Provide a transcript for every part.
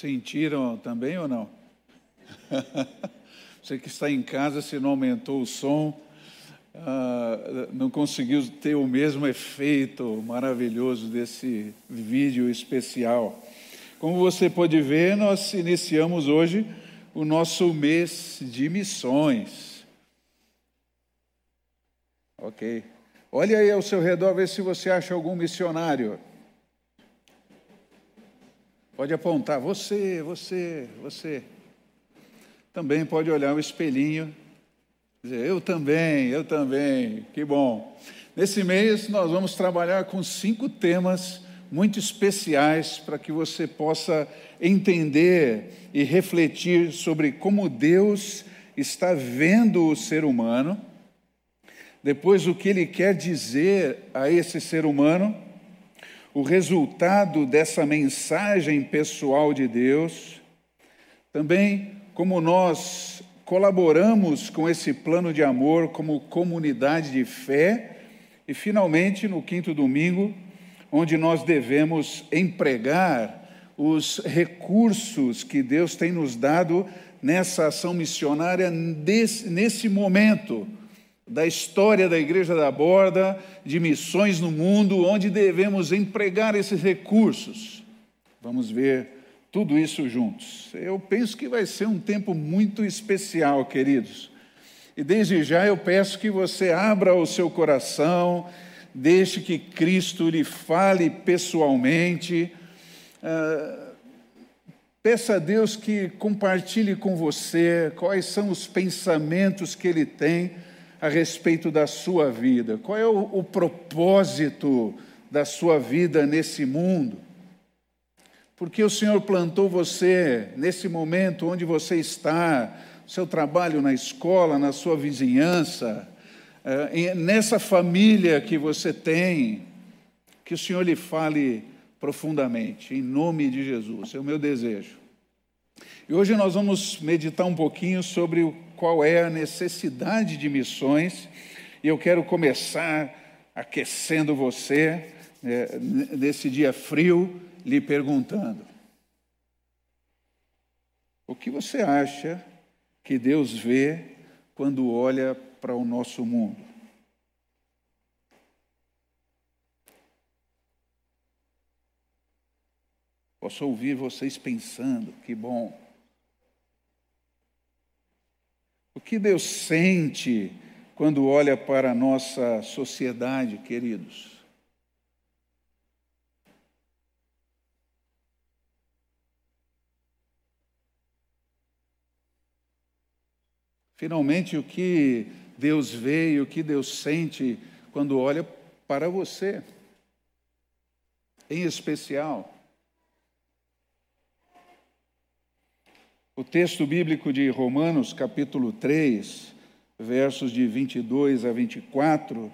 Sentiram também ou não? Você que está em casa, se não aumentou o som, uh, não conseguiu ter o mesmo efeito maravilhoso desse vídeo especial. Como você pode ver, nós iniciamos hoje o nosso mês de missões. Ok. Olhe aí ao seu redor, vê se você acha algum missionário. Pode apontar, você, você, você. Também pode olhar o espelhinho, dizer, eu também, eu também, que bom. Nesse mês nós vamos trabalhar com cinco temas muito especiais para que você possa entender e refletir sobre como Deus está vendo o ser humano, depois o que ele quer dizer a esse ser humano, o resultado dessa mensagem pessoal de Deus, também como nós colaboramos com esse plano de amor como comunidade de fé, e finalmente, no quinto domingo, onde nós devemos empregar os recursos que Deus tem nos dado nessa ação missionária, nesse momento da história da Igreja da Borda, de missões no mundo, onde devemos empregar esses recursos. Vamos ver tudo isso juntos. Eu penso que vai ser um tempo muito especial, queridos. E desde já eu peço que você abra o seu coração, deixe que Cristo lhe fale pessoalmente. Uh, Peça a Deus que compartilhe com você quais são os pensamentos que Ele tem a respeito da sua vida, qual é o, o propósito da sua vida nesse mundo. Porque o Senhor plantou você nesse momento onde você está, seu trabalho na escola, na sua vizinhança, eh, nessa família que você tem, que o Senhor lhe fale profundamente, em nome de Jesus, é o meu desejo. E hoje nós vamos meditar um pouquinho sobre qual é a necessidade de missões, e eu quero começar aquecendo você né, nesse dia frio, lhe perguntando: o que você acha que Deus vê quando olha para o nosso mundo? Posso ouvir vocês pensando, que bom. O que Deus sente quando olha para a nossa sociedade, queridos? Finalmente, o que Deus vê e o que Deus sente quando olha para você, em especial. O texto bíblico de Romanos, capítulo 3, versos de 22 a 24,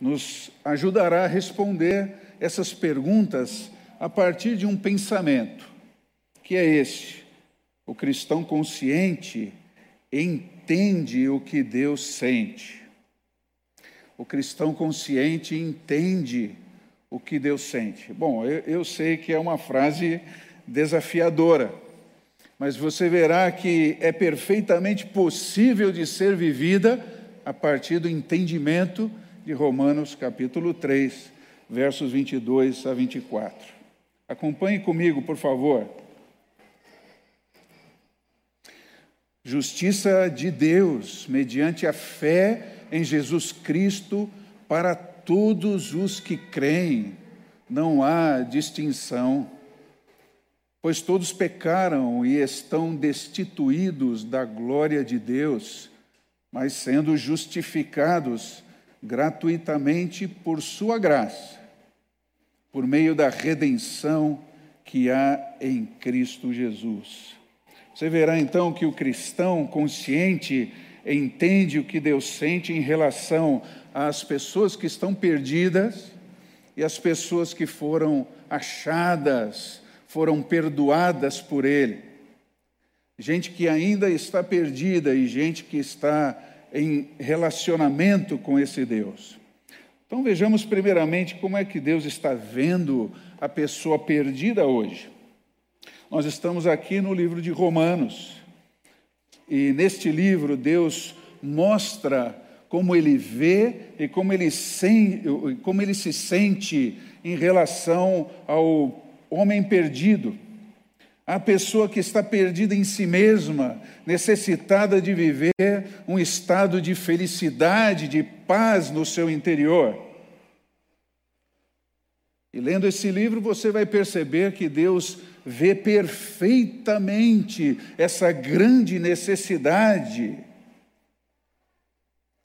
nos ajudará a responder essas perguntas a partir de um pensamento, que é este: o cristão consciente entende o que Deus sente. O cristão consciente entende o que Deus sente. Bom, eu, eu sei que é uma frase desafiadora mas você verá que é perfeitamente possível de ser vivida a partir do entendimento de Romanos capítulo 3, versos 22 a 24. Acompanhe comigo, por favor. Justiça de Deus, mediante a fé em Jesus Cristo, para todos os que creem, não há distinção pois todos pecaram e estão destituídos da glória de Deus, mas sendo justificados gratuitamente por Sua graça, por meio da redenção que há em Cristo Jesus. Você verá então que o cristão consciente entende o que Deus sente em relação às pessoas que estão perdidas e às pessoas que foram achadas foram perdoadas por Ele. Gente que ainda está perdida e gente que está em relacionamento com esse Deus. Então vejamos primeiramente como é que Deus está vendo a pessoa perdida hoje. Nós estamos aqui no livro de Romanos. E neste livro, Deus mostra como ele vê e como ele, sem, como ele se sente em relação ao homem perdido. A pessoa que está perdida em si mesma, necessitada de viver um estado de felicidade, de paz no seu interior. E lendo esse livro, você vai perceber que Deus vê perfeitamente essa grande necessidade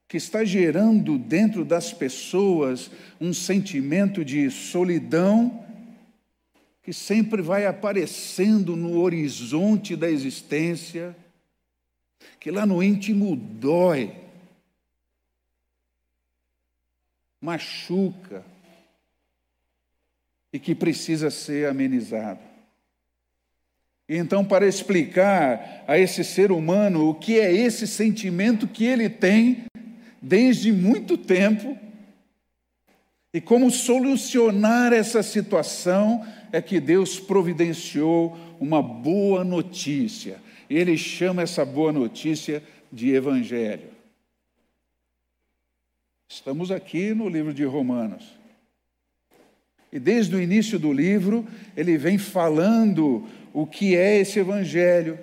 que está gerando dentro das pessoas um sentimento de solidão que sempre vai aparecendo no horizonte da existência, que lá no íntimo dói, machuca e que precisa ser amenizado. E então, para explicar a esse ser humano o que é esse sentimento que ele tem desde muito tempo e como solucionar essa situação, é que Deus providenciou uma boa notícia. Ele chama essa boa notícia de Evangelho. Estamos aqui no livro de Romanos. E desde o início do livro, ele vem falando o que é esse Evangelho,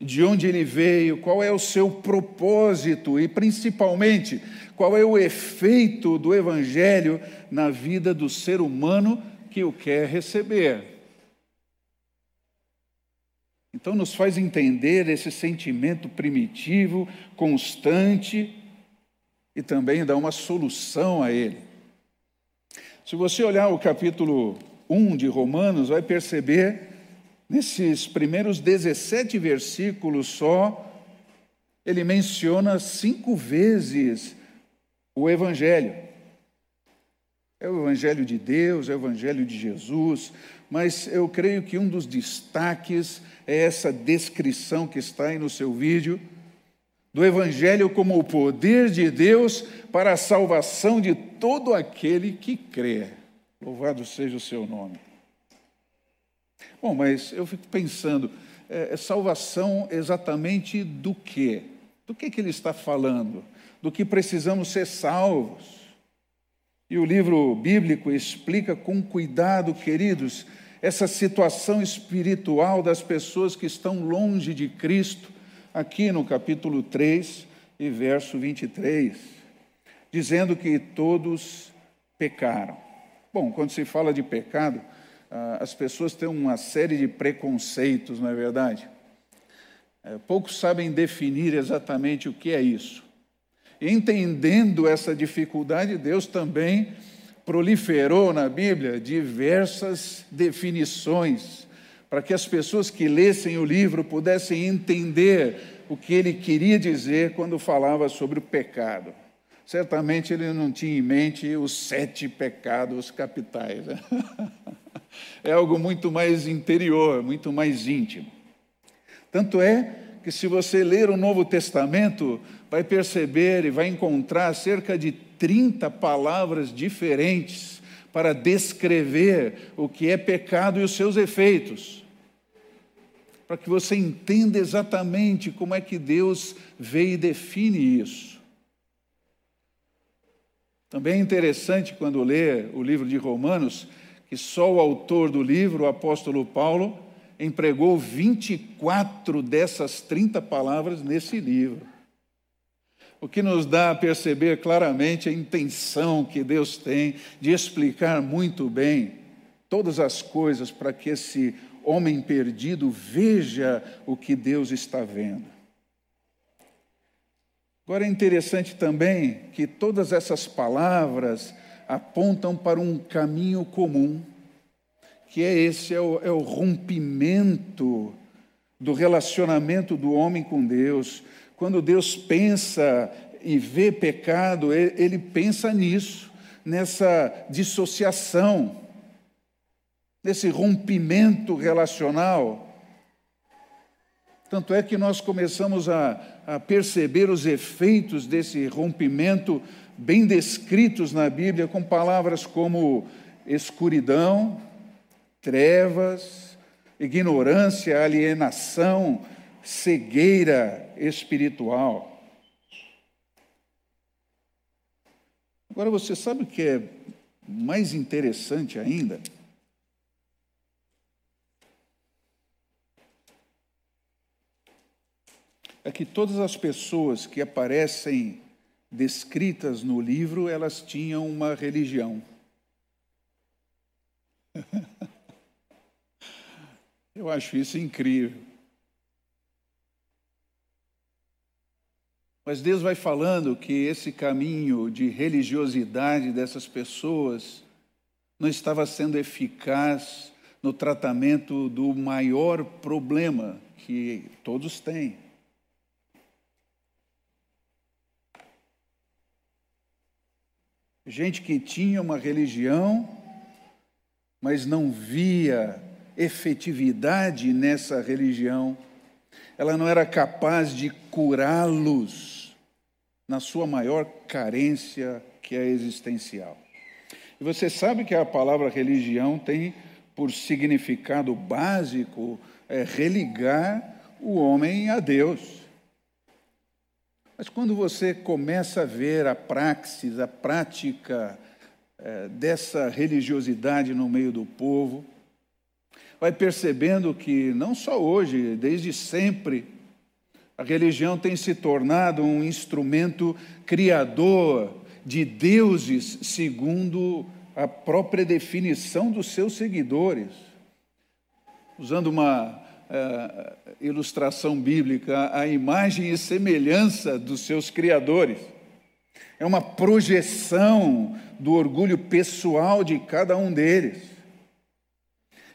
de onde ele veio, qual é o seu propósito e, principalmente, qual é o efeito do Evangelho na vida do ser humano que o quer receber. Então, nos faz entender esse sentimento primitivo, constante, e também dá uma solução a ele. Se você olhar o capítulo 1 de Romanos, vai perceber, nesses primeiros 17 versículos só, ele menciona cinco vezes o Evangelho. É o Evangelho de Deus, é o Evangelho de Jesus, mas eu creio que um dos destaques é essa descrição que está aí no seu vídeo, do Evangelho como o poder de Deus para a salvação de todo aquele que crê. Louvado seja o seu nome. Bom, mas eu fico pensando, é, é salvação exatamente do quê? Do que, que ele está falando? Do que precisamos ser salvos? E o livro bíblico explica com cuidado, queridos, essa situação espiritual das pessoas que estão longe de Cristo, aqui no capítulo 3 e verso 23 dizendo que todos pecaram. Bom, quando se fala de pecado, ah, as pessoas têm uma série de preconceitos, não é verdade? É, poucos sabem definir exatamente o que é isso. Entendendo essa dificuldade, Deus também proliferou na Bíblia diversas definições para que as pessoas que lessem o livro pudessem entender o que ele queria dizer quando falava sobre o pecado. Certamente ele não tinha em mente os sete pecados capitais. Né? É algo muito mais interior, muito mais íntimo. Tanto é que, se você ler o Novo Testamento, vai perceber e vai encontrar cerca de 30 palavras diferentes para descrever o que é pecado e os seus efeitos. Para que você entenda exatamente como é que Deus vê e define isso. Também é interessante quando lê o livro de Romanos, que só o autor do livro, o apóstolo Paulo, empregou 24 dessas 30 palavras nesse livro. O que nos dá a perceber claramente a intenção que Deus tem de explicar muito bem todas as coisas para que esse homem perdido veja o que Deus está vendo. Agora é interessante também que todas essas palavras apontam para um caminho comum, que é esse, é o, é o rompimento do relacionamento do homem com Deus. Quando Deus pensa e vê pecado, ele, pensa nisso, nessa dissociação, nesse rompimento relacional. Tanto é que nós começamos a, a perceber os efeitos desse rompimento bem descritos na Bíblia com palavras como escuridão, trevas, ignorância, alienação, cegueira espiritual. Agora, você sabe o que é mais interessante ainda? É que todas as pessoas que aparecem descritas no livro, elas tinham uma religião. Eu acho isso incrível. Mas Deus vai falando que esse caminho de religiosidade dessas pessoas não estava sendo eficaz no tratamento do maior problema que todos têm. Gente que tinha uma religião, mas não via efetividade nessa religião, ela não era capaz de curá-los na sua maior carência, que é existencial. E você sabe que a palavra religião tem por significado básico é, religar o homem a Deus. Mas quando você começa a ver a praxis, a prática é, dessa religiosidade no meio do povo, vai percebendo que não só hoje, desde sempre, a religião tem se tornado um instrumento criador de deuses segundo a própria definição dos seus seguidores. Usando uma uh, ilustração bíblica, a imagem e semelhança dos seus criadores. É uma projeção do orgulho pessoal de cada um deles.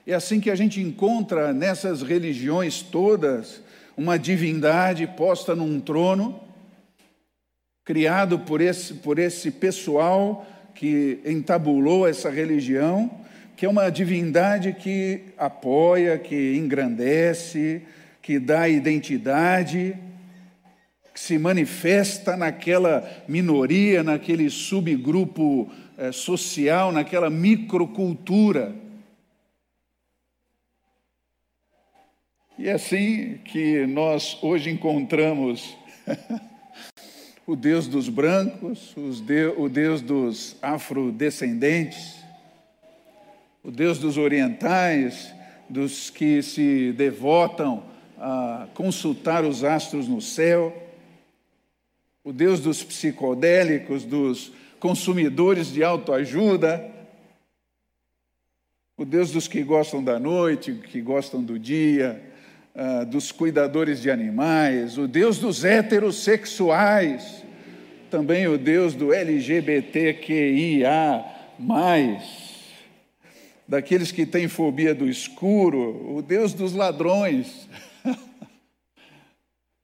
É assim que a gente encontra nessas religiões todas uma divindade posta num trono, criado por esse, por esse pessoal que entabulou essa religião, que é uma divindade que apoia, que engrandece, que dá identidade, que se manifesta naquela minoria, naquele subgrupo eh, social, naquela microcultura. E é assim que nós hoje encontramos o Deus dos brancos, o Deus dos afrodescendentes, o Deus dos orientais, dos que se devotam a consultar os astros no céu, o Deus dos psicodélicos, dos consumidores de autoajuda, o Deus dos que gostam da noite, que gostam do dia, uh, dos cuidadores de animais, o Deus dos heterossexuais, também o Deus do LGBTQIA, daqueles que têm fobia do escuro, o Deus dos ladrões.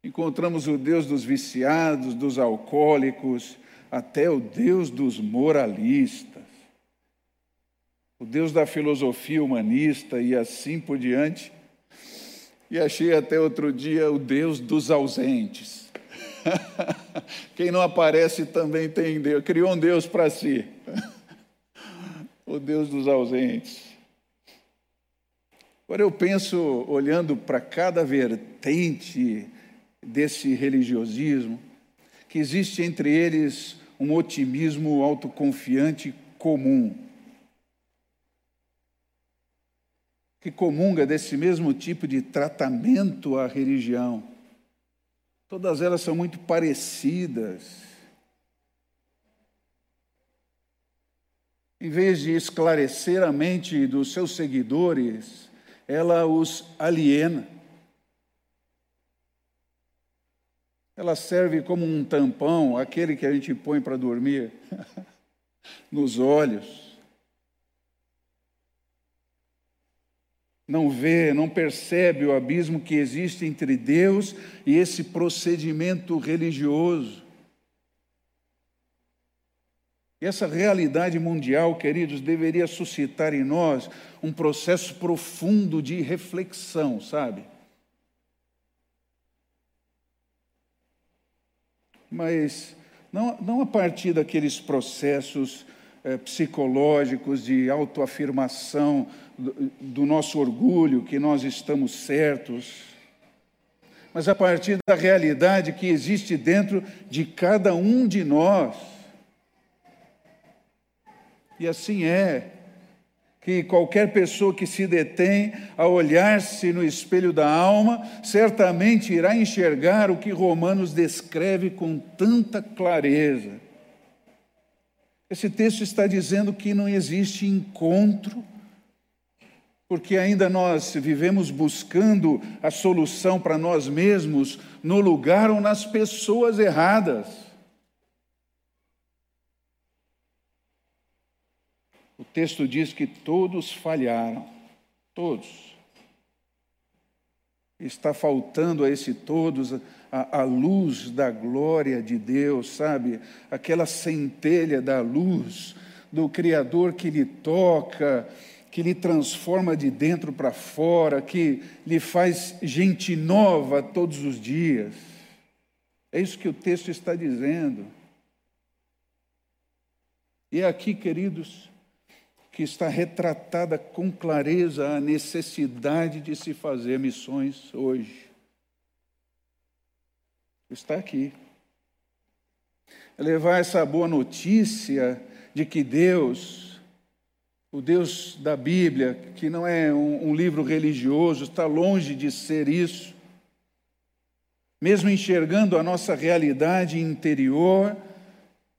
Encontramos o Deus dos viciados, dos alcoólicos, até o Deus dos moralistas, o Deus da filosofia humanista e assim por diante. E achei até outro dia o Deus dos ausentes. Quem não aparece também tem Deus, criou um Deus para si o Deus dos ausentes. Agora eu penso, olhando para cada vertente desse religiosismo, que existe entre eles um otimismo autoconfiante comum, que comunga desse mesmo tipo de tratamento à religião. Todas elas são muito parecidas em vez de esclarecer a mente dos seus seguidores, ela os aliena. Ela serve como um tampão, aquele que a gente põe para dormir, nos olhos. Não vê, não percebe o abismo que existe entre Deus e esse procedimento religioso. essa realidade mundial, queridos, deveria suscitar em nós um processo profundo de reflexão, sabe? Mas não, não a partir daqueles processos eh, psicológicos de autoafirmação do, nosso orgulho, que nós estamos certos, mas a partir da realidade que existe dentro de cada um de nós. E assim é que qualquer pessoa que se detém a olhar-se no espelho da alma, certamente irá enxergar o que Romanos descreve com tanta clareza. Esse texto está dizendo que não existe encontro, porque ainda nós vivemos buscando a solução para nós mesmos no lugar ou nas pessoas erradas. O texto diz que todos falharam, todos. Está faltando a esse todos a, a, luz da glória de Deus, sabe? Aquela centelha da luz do Criador que lhe toca, que lhe transforma de dentro para fora, que lhe faz gente nova todos os dias. É isso que o texto está dizendo. E é aqui, queridos, que está retratada com clareza a necessidade de se fazer missões hoje. Está aqui. É levar essa boa notícia de que Deus, o Deus da Bíblia, que não é um, um livro religioso, está longe de ser isso, mesmo enxergando a nossa realidade interior,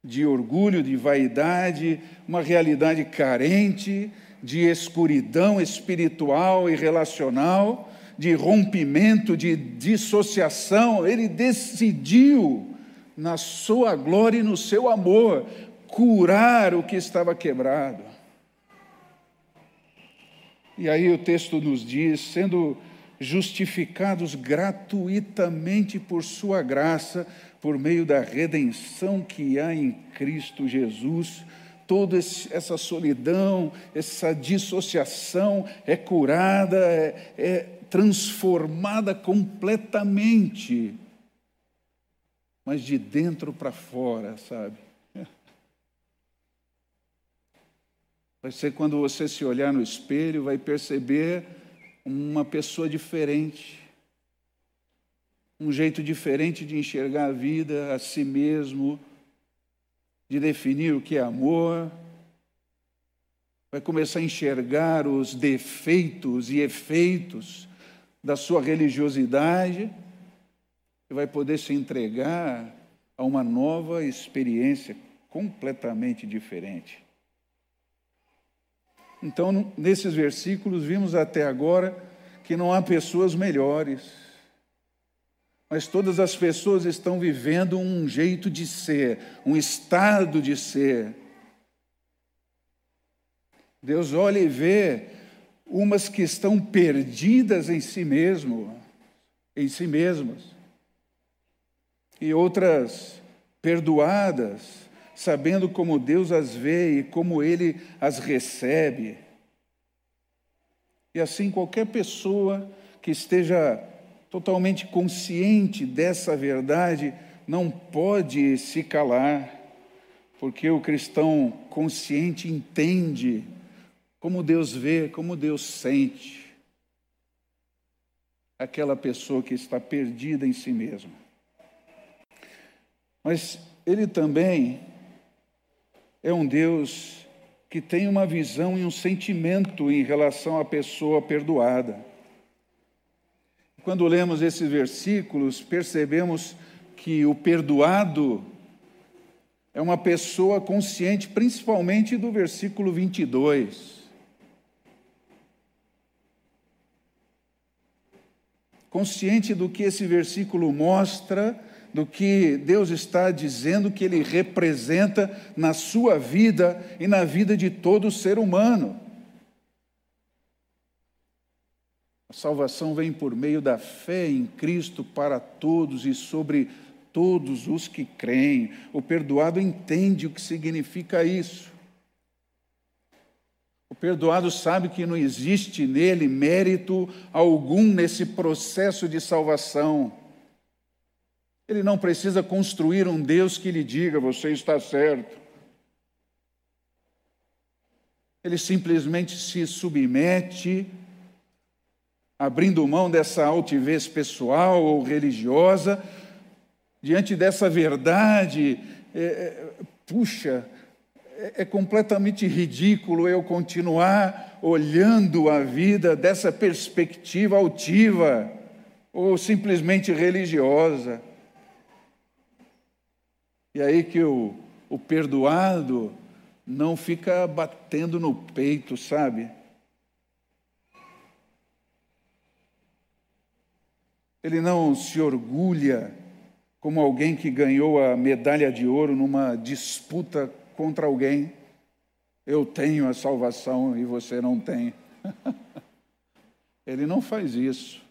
de orgulho, de vaidade, uma realidade carente, de escuridão espiritual e relacional, de rompimento, de dissociação. Ele decidiu, na sua glória e no seu amor, curar o que estava quebrado. E aí o texto nos diz: sendo justificados gratuitamente por Sua graça, por meio da redenção que há em Cristo Jesus. Toda essa solidão, essa dissociação é curada, é, é transformada completamente, mas de dentro para fora, sabe? Vai ser quando você se olhar no espelho, vai perceber uma pessoa diferente, um jeito diferente de enxergar a vida, a si mesmo, de definir o que é amor. Vai começar a enxergar os defeitos e efeitos da sua religiosidade e vai poder se entregar a uma nova experiência completamente diferente. Então, nesses versículos, vimos até agora que não há pessoas melhores mas todas as pessoas estão vivendo um jeito de ser, um estado de ser. Deus olha e vê umas que estão perdidas em si mesmo, em si mesmas, e outras perdoadas, sabendo como Deus as vê e como Ele as recebe. E assim qualquer pessoa que esteja totalmente consciente dessa verdade, não pode se calar, porque o cristão consciente entende como Deus vê, como Deus sente aquela pessoa que está perdida em si mesma. Mas ele também é um Deus que tem uma visão e um sentimento em relação à pessoa perdoada. Quando lemos esses versículos, percebemos que o perdoado é uma pessoa consciente, principalmente do versículo 22. Consciente do que esse versículo mostra, do que Deus está dizendo que ele representa na sua vida e na vida de todo ser humano. A salvação vem por meio da fé em Cristo para todos e sobre todos os que creem. O perdoado entende o que significa isso. O perdoado sabe que não existe nele mérito algum nesse processo de salvação. Ele não precisa construir um Deus que lhe diga: você está certo. ele simplesmente se submete, abrindo mão dessa altivez pessoal ou religiosa, diante dessa verdade. É, é, puxa, é, é completamente ridículo eu continuar olhando a vida dessa perspectiva altiva ou simplesmente religiosa. E aí que o, o perdoado não fica batendo no peito, sabe? Ele não se orgulha como alguém que ganhou a medalha de ouro numa disputa contra alguém. Eu tenho a salvação e você não tem. Ele não faz isso.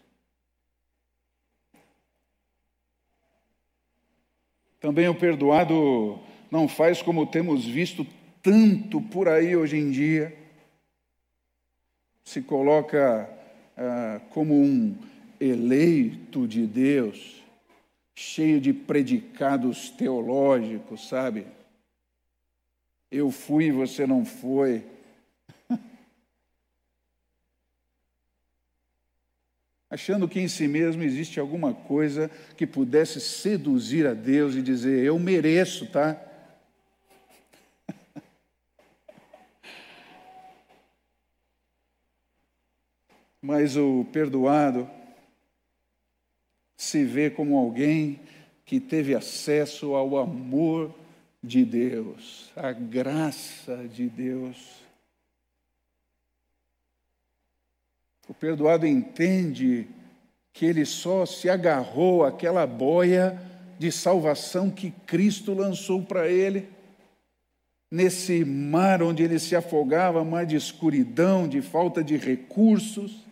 Também o perdoado não faz como temos visto tanto por aí hoje em dia, se coloca ah, como um eleito de Deus, cheio de predicados teológicos, sabe? Eu fui você não foi. Achando que em si mesmo existe alguma coisa que pudesse seduzir a Deus e dizer: Eu mereço, tá? Mas o perdoado se vê como alguém que teve acesso ao amor de Deus, à graça de Deus. O perdoado entende que ele só se agarrou àquela boia de salvação que Cristo lançou para ele nesse mar onde ele se afogava, mar de escuridão, de falta de recursos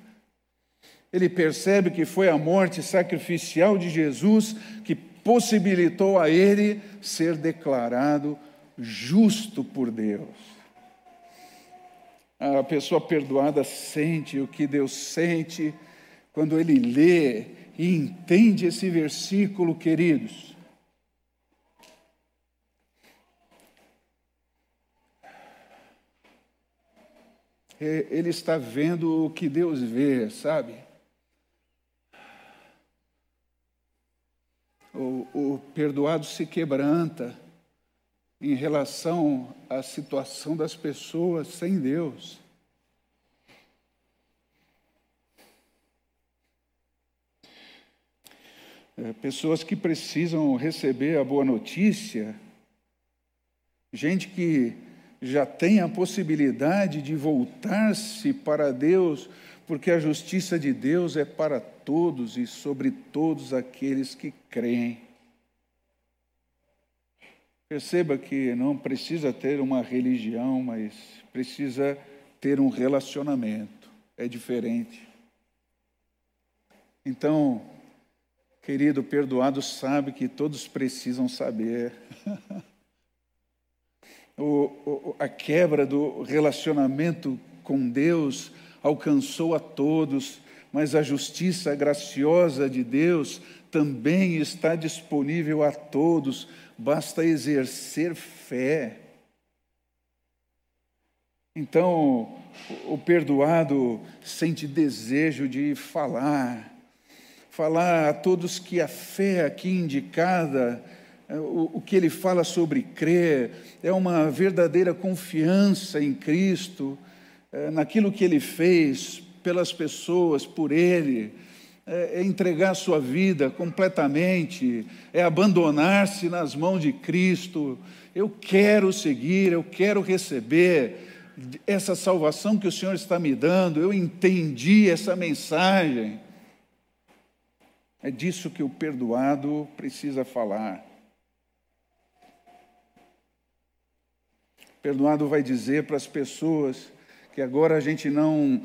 ele percebe que foi a morte sacrificial de Jesus que possibilitou a ele ser declarado justo por Deus. A pessoa perdoada sente o que Deus sente quando ele lê e entende esse versículo, queridos. É, ele está vendo o que Deus vê, sabe? o, o perdoado se quebranta em relação à situação das pessoas sem Deus. É, pessoas que precisam receber a boa notícia, gente que já tem a possibilidade de voltar-se para Deus, porque a justiça de Deus é para todos e sobre todos aqueles que creem. Perceba que não precisa ter uma religião, mas precisa ter um relacionamento. É diferente. Então, querido perdoado sabe que todos precisam saber. o, o, a quebra do relacionamento com Deus alcançou a todos mas a justiça graciosa de Deus também está disponível a todos, basta exercer fé. Então, o perdoado sente desejo de falar, falar a todos que a fé aqui indicada, o, o que ele fala sobre crer, é uma verdadeira confiança em Cristo, é, naquilo que ele fez pelas pessoas, por Ele, é, é entregar sua vida completamente, é abandonar-se nas mãos de Cristo. Eu quero seguir, eu quero receber essa salvação que o Senhor está me dando, eu entendi essa mensagem. É disso que o perdoado precisa falar. O perdoado vai dizer para as pessoas que agora a gente não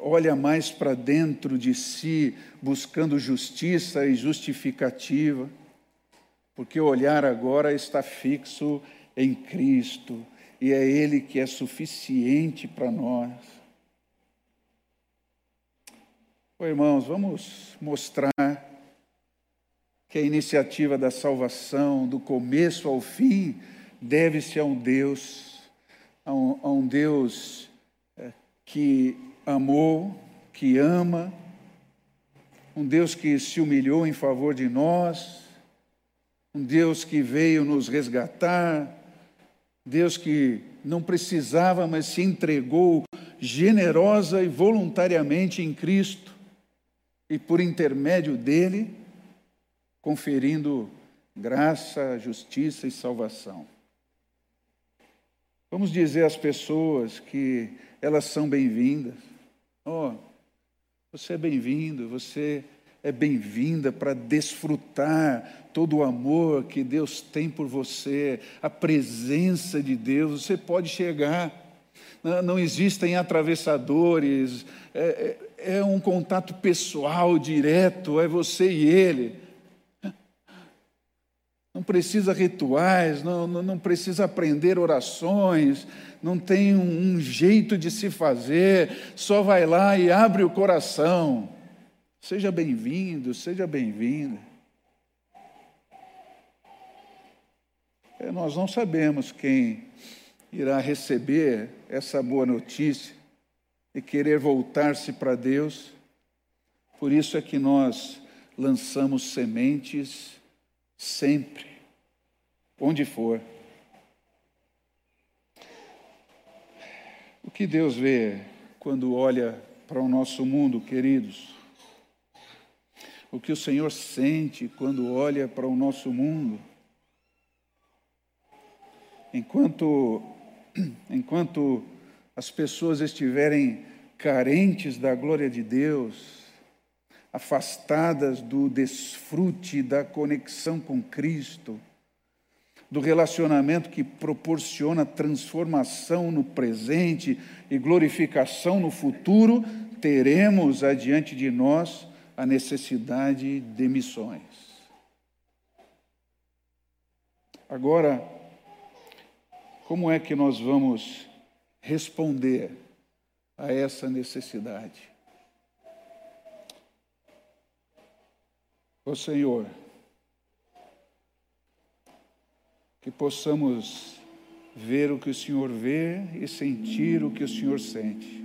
olha mais para dentro de si, buscando justiça e justificativa, porque o olhar agora está fixo em Cristo e é Ele que é suficiente para nós. Oh, irmãos, vamos mostrar que a iniciativa da salvação, do começo ao fim, deve-se a um Deus a um, a um Deus é, que amou, que ama, um Deus que se humilhou em favor de nós, um Deus que veio nos resgatar, Deus que não precisava, mas se entregou generosa e voluntariamente em Cristo, e por intermédio dele, conferindo graça, justiça e salvação. Vamos dizer às pessoas que elas são bem-vindas. Oh, você é bem-vindo, você é bem-vinda para desfrutar todo o amor que Deus tem por você, a presença de Deus. Você pode chegar, não, existem atravessadores, é, é, é um contato pessoal, direto, é você e Ele. Não precisa rituais, não, não, não precisa aprender orações, não tem um, um jeito de se fazer, só vai lá e abre o coração. Seja bem-vindo, seja bem-vinda. É, nós não sabemos quem irá receber essa boa notícia e querer voltar-se para Deus. Por isso é que nós lançamos sementes sempre, onde for. O que Deus vê quando olha para o nosso mundo, queridos? O que o Senhor sente quando olha para o nosso mundo? Enquanto, enquanto as pessoas estiverem carentes da glória de Deus, afastadas do desfrute da conexão com Cristo, do relacionamento que proporciona transformação no presente e glorificação no futuro, teremos adiante de nós a necessidade de missões. Agora, como é que nós vamos responder a essa necessidade? Ó Senhor, que possamos ver o que o Senhor vê e sentir o que o Senhor sente.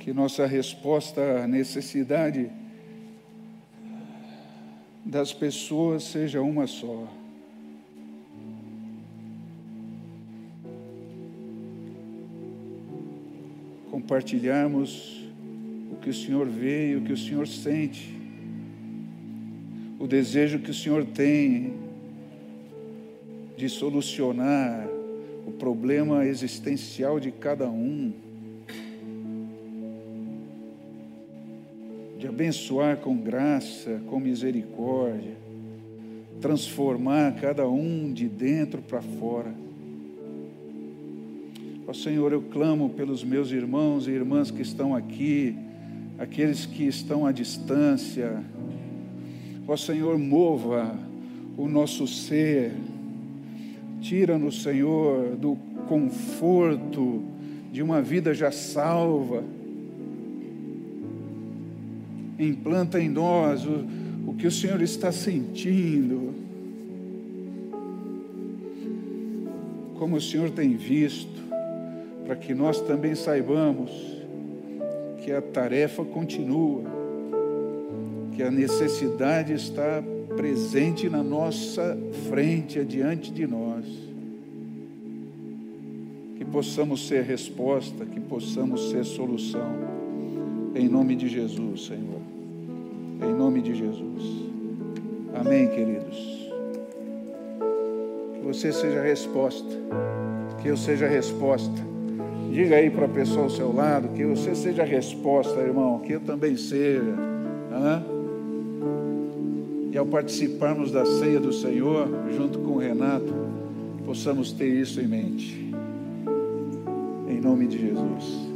Que nossa resposta à necessidade das pessoas seja uma só. Compartilharmos o que o Senhor vê e o que o Senhor sente, o desejo que o Senhor tem de solucionar o problema existencial de cada um, de abençoar com graça, com misericórdia, transformar cada um de dentro para fora. Ó Senhor, eu clamo pelos meus irmãos e irmãs que estão aqui, aqueles que estão à distância. Ó Senhor, mova o nosso ser, tira-nos, Senhor, do conforto de uma vida já salva. Implanta em nós o, o que o Senhor está sentindo, como o Senhor tem visto para que nós também saibamos que a tarefa continua, que a necessidade está presente na nossa frente, adiante de nós. Que possamos ser resposta, que possamos ser solução. Em nome de Jesus, Senhor. Em nome de Jesus. Amém, queridos. Que você seja resposta. Que eu seja resposta Diga aí para a pessoa ao seu lado que você seja a resposta, irmão, que eu também seja. Hã? E ao participarmos da ceia do Senhor, junto com o Renato, possamos ter isso em mente. Em nome de Jesus.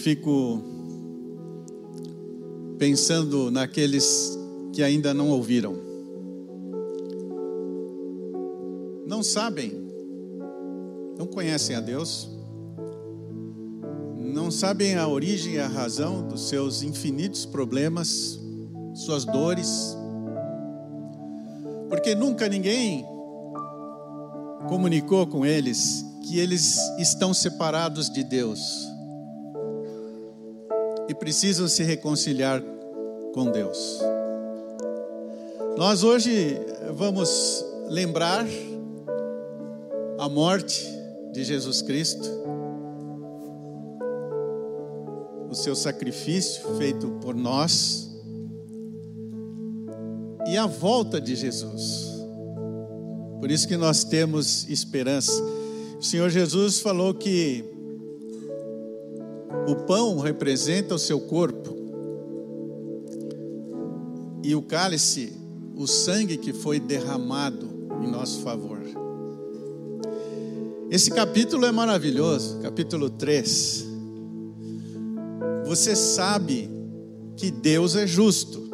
Fico pensando naqueles que ainda não ouviram. Não sabem, não conhecem a Deus, não sabem a origem e a razão dos seus infinitos problemas, suas dores, porque nunca ninguém comunicou com eles que eles estão separados de Deus e precisam se reconciliar com Deus. Nós hoje vamos lembrar a morte de Jesus Cristo, o seu sacrifício feito por nós e a volta de Jesus. Por isso que nós temos esperança. O Senhor Jesus falou que o pão representa o seu corpo e o cálice, o sangue que foi derramado em nosso favor. Esse capítulo é maravilhoso, capítulo 3. Você sabe que Deus é justo.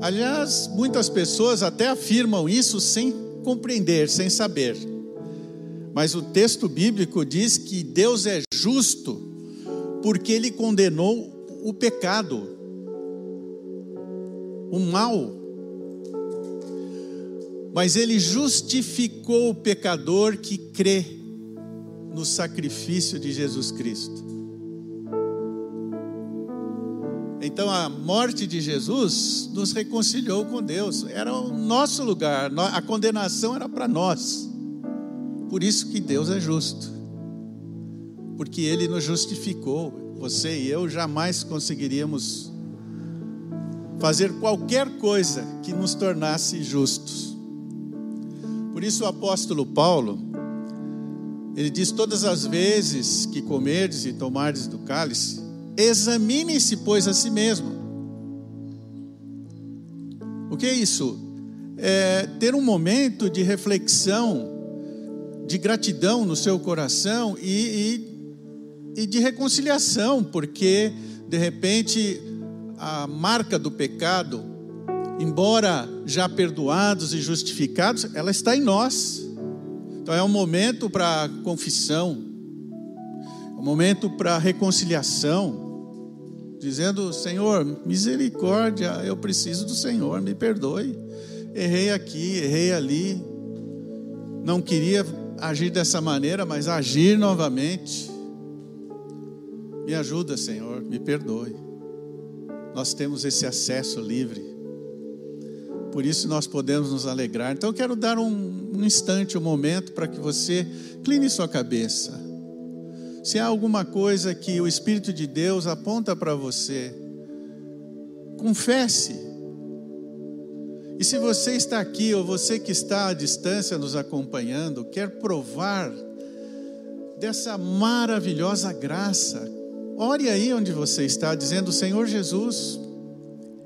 Aliás, muitas pessoas até afirmam isso sem compreender, sem saber. Mas o texto bíblico diz que Deus é justo porque ele condenou o pecado, o mal. Mas ele justificou o pecador que crê no sacrifício de Jesus Cristo. Então a morte de Jesus nos reconciliou com Deus. Era o nosso lugar, a condenação era para nós. Por isso que Deus é justo porque Ele nos justificou. Você e eu jamais conseguiríamos fazer qualquer coisa que nos tornasse justos. Por isso o apóstolo Paulo, ele diz: Todas as vezes que comerdes e tomardes do cálice, examine-se, pois, a si mesmo. O que é isso? É ter um momento de reflexão, de gratidão no seu coração e, e e de reconciliação, porque de repente a marca do pecado, embora já perdoados e justificados, ela está em nós. Então é um momento para confissão, é um momento para reconciliação, dizendo: Senhor, misericórdia, eu preciso do Senhor, me perdoe. Errei aqui, errei ali, não queria agir dessa maneira, mas agir novamente. Me ajuda, Senhor, me perdoe. Nós temos esse acesso livre. Por isso nós podemos nos alegrar. Então eu quero dar um, um instante, um momento para que você cline sua cabeça. Se há alguma coisa que o Espírito de Deus aponta para você, confesse. E se você está aqui ou você que está à distância nos acompanhando, quer provar dessa maravilhosa graça, Ore aí onde você está, dizendo: Senhor Jesus,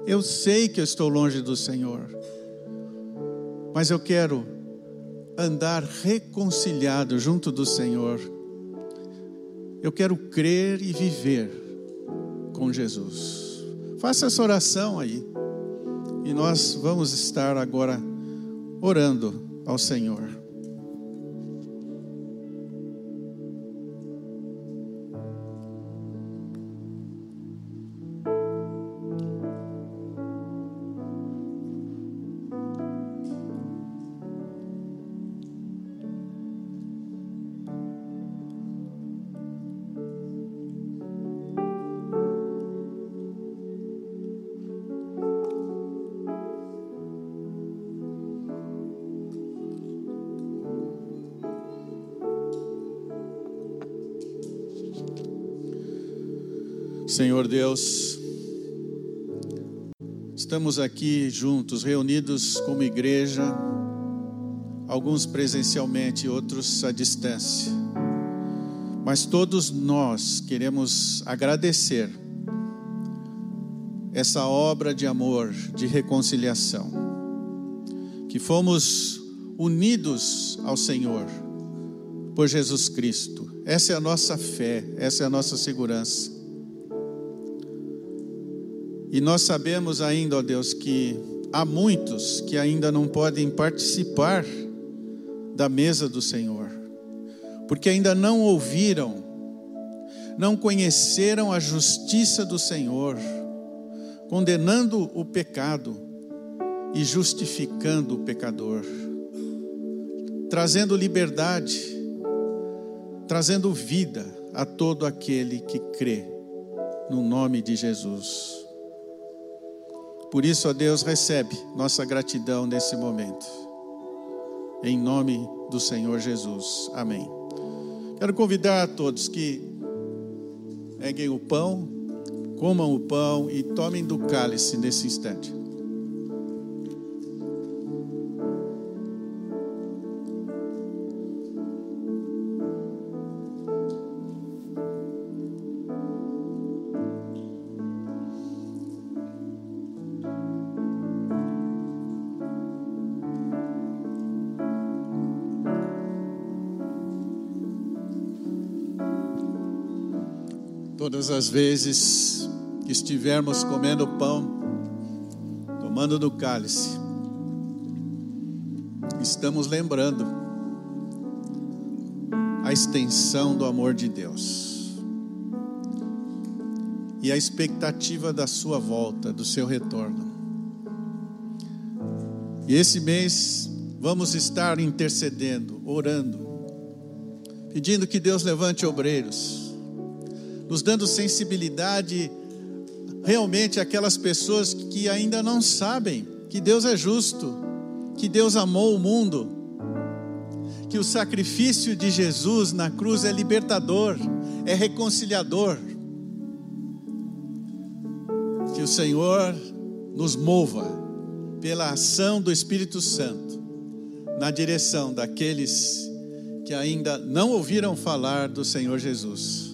eu sei que eu estou longe do Senhor, mas eu quero andar reconciliado junto do Senhor. Eu quero crer e viver com Jesus. Faça essa oração aí. E nós vamos estar agora orando ao Senhor. Senhor Deus, estamos aqui juntos, reunidos como igreja, alguns presencialmente, outros à distância, mas todos nós queremos agradecer essa obra de amor, de reconciliação, que fomos unidos ao Senhor por Jesus Cristo Essa é a nossa fé, essa é a nossa segurança. E nós sabemos ainda, ó Deus, que há muitos que ainda não podem participar da mesa do Senhor, porque ainda não ouviram, não conheceram a justiça do Senhor, condenando o pecado e justificando o pecador, trazendo liberdade trazendo vida a todo aquele que crê no nome de Jesus. Por isso, ó Deus, recebe nossa gratidão nesse momento. Em nome do Senhor Jesus. Amém. Quero convidar a todos que peguem o pão, comam o pão e tomem do cálice nesse instante. Todas as vezes que estivermos comendo pão, tomando do cálice, estamos lembrando a extensão do amor de Deus e a expectativa da sua volta, do seu retorno. E esse mês vamos estar intercedendo, orando, pedindo que Deus levante obreiros nos dando sensibilidade realmente àquelas pessoas que ainda não sabem que Deus é justo, que Deus amou o mundo, que o sacrifício de Jesus na cruz é libertador, é reconciliador. Que o Senhor nos mova pela ação do Espírito Santo na direção daqueles que ainda não ouviram falar do Senhor Jesus.